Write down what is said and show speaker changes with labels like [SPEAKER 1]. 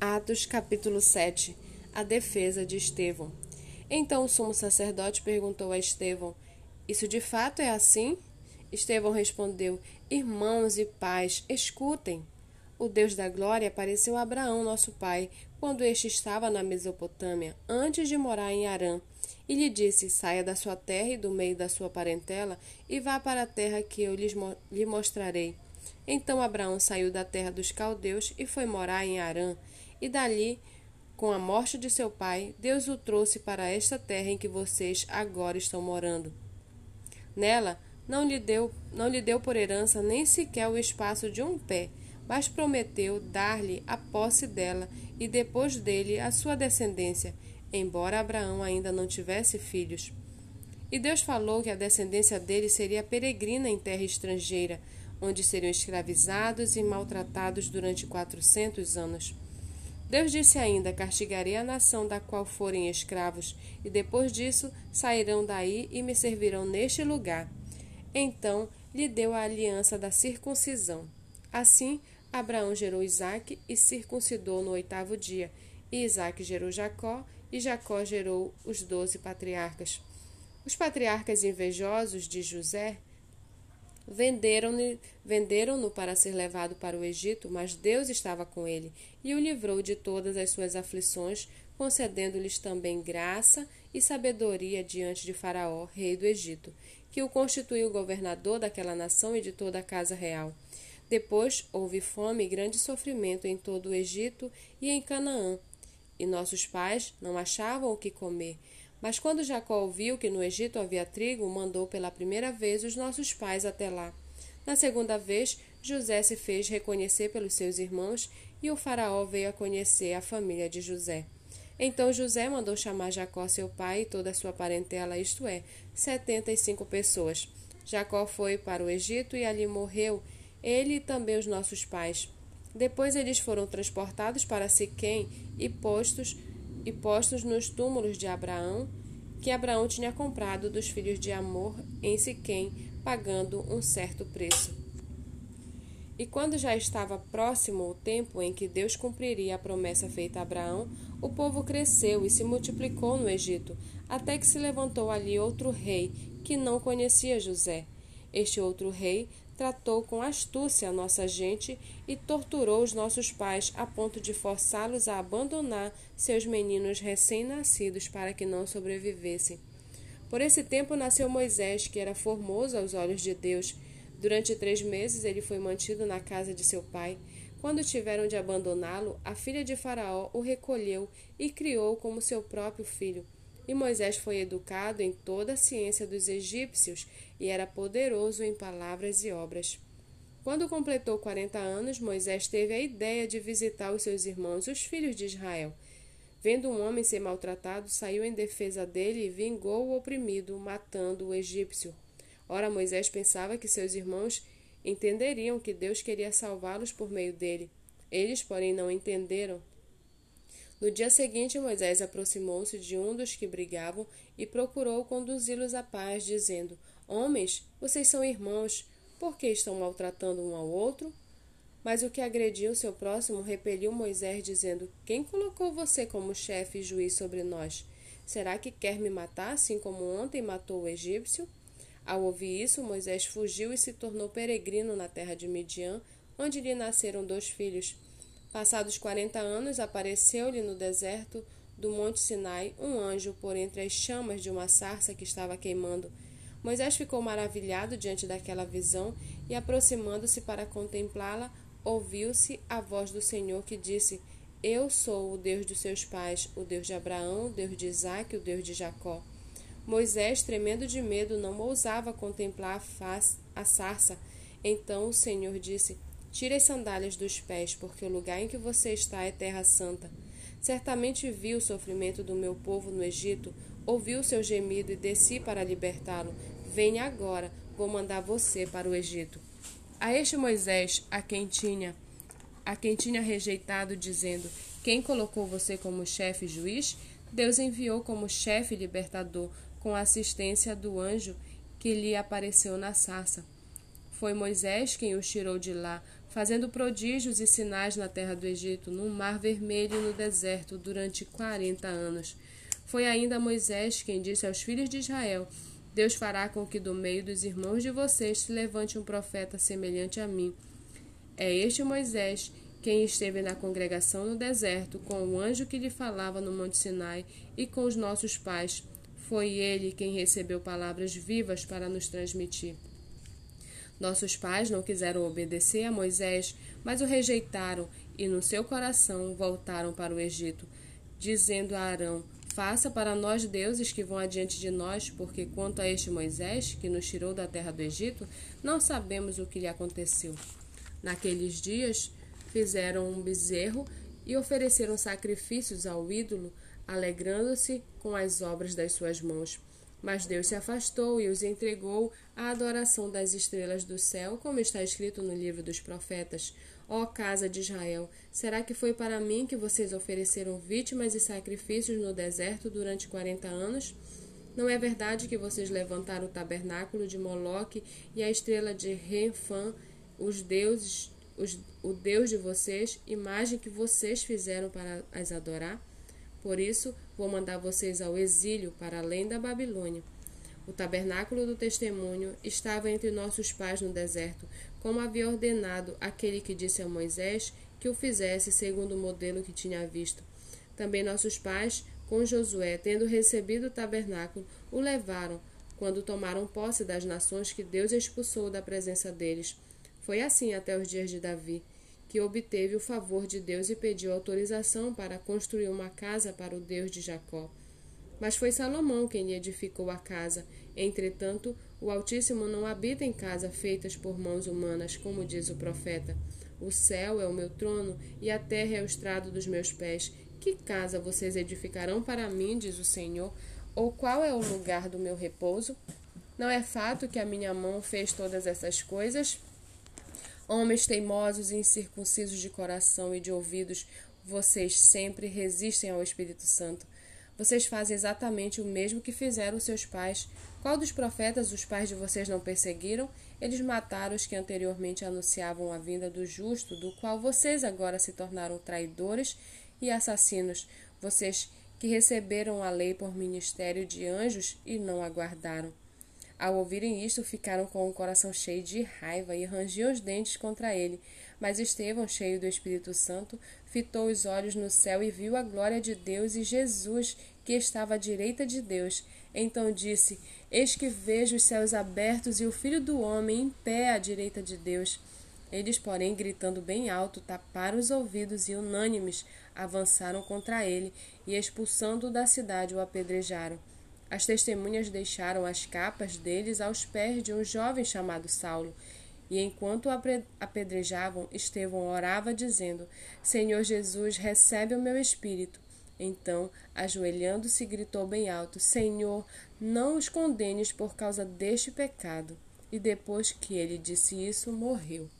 [SPEAKER 1] Atos capítulo 7 A defesa de Estevão. Então o sumo sacerdote perguntou a Estevão: Isso de fato é assim? Estevão respondeu: Irmãos e pais, escutem. O Deus da glória apareceu a Abraão, nosso pai, quando este estava na Mesopotâmia, antes de morar em Arã, e lhe disse: Saia da sua terra e do meio da sua parentela e vá para a terra que eu lhe mostrarei. Então Abraão saiu da terra dos caldeus e foi morar em Arã e dali, com a morte de seu pai, Deus o trouxe para esta terra em que vocês agora estão morando. Nela, não lhe deu, não lhe deu por herança nem sequer o espaço de um pé, mas prometeu dar-lhe a posse dela e depois dele a sua descendência, embora Abraão ainda não tivesse filhos. E Deus falou que a descendência dele seria peregrina em terra estrangeira, onde seriam escravizados e maltratados durante quatrocentos anos. Deus disse ainda: Castigarei a nação da qual forem escravos, e depois disso sairão daí e me servirão neste lugar. Então lhe deu a aliança da circuncisão. Assim, Abraão gerou Isaque e circuncidou no oitavo dia. E Isaque gerou Jacó, e Jacó gerou os doze patriarcas. Os patriarcas invejosos de José Venderam-no venderam para ser levado para o Egito, mas Deus estava com ele e o livrou de todas as suas aflições, concedendo-lhes também graça e sabedoria diante de Faraó, rei do Egito, que o constituiu governador daquela nação e de toda a casa real. Depois houve fome e grande sofrimento em todo o Egito e em Canaã, e nossos pais não achavam o que comer. Mas quando Jacó ouviu que no Egito havia trigo, mandou pela primeira vez os nossos pais até lá. Na segunda vez, José se fez reconhecer pelos seus irmãos e o Faraó veio a conhecer a família de José. Então José mandou chamar Jacó, seu pai, e toda a sua parentela, isto é, setenta e cinco pessoas. Jacó foi para o Egito e ali morreu, ele e também os nossos pais. Depois eles foram transportados para Siquém e postos e postos nos túmulos de Abraão, que Abraão tinha comprado dos filhos de Amor em Siquém, pagando um certo preço. E quando já estava próximo o tempo em que Deus cumpriria a promessa feita a Abraão, o povo cresceu e se multiplicou no Egito, até que se levantou ali outro rei que não conhecia José. Este outro rei tratou com astúcia a nossa gente e torturou os nossos pais a ponto de forçá-los a abandonar seus meninos recém-nascidos para que não sobrevivessem. Por esse tempo nasceu Moisés, que era formoso aos olhos de Deus. Durante três meses ele foi mantido na casa de seu pai. Quando tiveram de abandoná-lo, a filha de Faraó o recolheu e criou como seu próprio filho. E Moisés foi educado em toda a ciência dos egípcios e era poderoso em palavras e obras. Quando completou quarenta anos, Moisés teve a ideia de visitar os seus irmãos, os filhos de Israel. Vendo um homem ser maltratado, saiu em defesa dele e vingou o oprimido, matando o egípcio. Ora, Moisés pensava que seus irmãos entenderiam que Deus queria salvá-los por meio dele. Eles, porém, não entenderam. No dia seguinte, Moisés aproximou-se de um dos que brigavam e procurou conduzi-los à paz, dizendo: Homens, vocês são irmãos, por que estão maltratando um ao outro? Mas o que agrediu seu próximo repeliu Moisés, dizendo: Quem colocou você como chefe e juiz sobre nós? Será que quer me matar, assim como ontem matou o egípcio? Ao ouvir isso, Moisés fugiu e se tornou peregrino na terra de Midian, onde lhe nasceram dois filhos. Passados quarenta anos, apareceu-lhe no deserto do Monte Sinai um anjo por entre as chamas de uma sarça que estava queimando. Moisés ficou maravilhado diante daquela visão e, aproximando-se para contemplá-la, ouviu-se a voz do Senhor que disse: Eu sou o Deus dos seus pais, o Deus de Abraão, o Deus de Isaque, o Deus de Jacó. Moisés, tremendo de medo, não ousava contemplar a, face, a sarça. Então o Senhor disse: Tire as sandálias dos pés, porque o lugar em que você está é terra santa. Certamente vi o sofrimento do meu povo no Egito, ouvi o seu gemido e desci para libertá-lo. Venha agora, vou mandar você para o Egito. A este Moisés, a quem tinha, a quem tinha rejeitado, dizendo: Quem colocou você como chefe e juiz? Deus enviou como chefe libertador, com a assistência do anjo que lhe apareceu na sarça. Foi Moisés quem os tirou de lá, fazendo prodígios e sinais na terra do Egito, no Mar Vermelho e no deserto, durante quarenta anos. Foi ainda Moisés quem disse aos filhos de Israel: Deus fará com que do meio dos irmãos de vocês se levante um profeta semelhante a mim. É este Moisés quem esteve na congregação no deserto, com o anjo que lhe falava no Monte Sinai e com os nossos pais. Foi ele quem recebeu palavras vivas para nos transmitir. Nossos pais não quiseram obedecer a Moisés, mas o rejeitaram e no seu coração voltaram para o Egito, dizendo a Arão: Faça para nós deuses que vão adiante de nós, porque quanto a este Moisés, que nos tirou da terra do Egito, não sabemos o que lhe aconteceu. Naqueles dias fizeram um bezerro e ofereceram sacrifícios ao ídolo, alegrando-se com as obras das suas mãos. Mas Deus se afastou e os entregou à adoração das estrelas do céu, como está escrito no livro dos profetas. Ó casa de Israel, será que foi para mim que vocês ofereceram vítimas e sacrifícios no deserto durante quarenta anos? Não é verdade que vocês levantaram o tabernáculo de Moloque e a estrela de Renfã, os deuses, os, o Deus de vocês, imagem que vocês fizeram para as adorar? Por isso, vou mandar vocês ao exílio para além da Babilônia. O tabernáculo do testemunho estava entre nossos pais no deserto, como havia ordenado aquele que disse a Moisés que o fizesse segundo o modelo que tinha visto. Também nossos pais, com Josué, tendo recebido o tabernáculo, o levaram, quando tomaram posse das nações que Deus expulsou da presença deles. Foi assim até os dias de Davi que obteve o favor de Deus e pediu autorização para construir uma casa para o Deus de Jacó. Mas foi Salomão quem edificou a casa. Entretanto, o Altíssimo não habita em casa feitas por mãos humanas, como diz o profeta. O céu é o meu trono e a terra é o estrado dos meus pés. Que casa vocês edificarão para mim, diz o Senhor? Ou qual é o lugar do meu repouso? Não é fato que a minha mão fez todas essas coisas? Homens teimosos e incircuncisos de coração e de ouvidos, vocês sempre resistem ao Espírito Santo. Vocês fazem exatamente o mesmo que fizeram seus pais. Qual dos profetas os pais de vocês não perseguiram? Eles mataram os que anteriormente anunciavam a vinda do justo, do qual vocês agora se tornaram traidores e assassinos. Vocês que receberam a lei por ministério de anjos e não aguardaram. Ao ouvirem isto, ficaram com o coração cheio de raiva e rangiam os dentes contra ele. Mas Estevão, cheio do Espírito Santo, fitou os olhos no céu e viu a glória de Deus e Jesus, que estava à direita de Deus. Então disse: Eis que vejo os céus abertos e o Filho do Homem em pé à direita de Deus. Eles, porém, gritando bem alto, taparam os ouvidos e, unânimes, avançaram contra ele e, expulsando-o da cidade, o apedrejaram. As testemunhas deixaram as capas deles aos pés de um jovem chamado Saulo. E enquanto o apedrejavam, Estevão orava, dizendo: Senhor Jesus, recebe o meu espírito. Então, ajoelhando-se, gritou bem alto: Senhor, não os condenes por causa deste pecado. E depois que ele disse isso, morreu.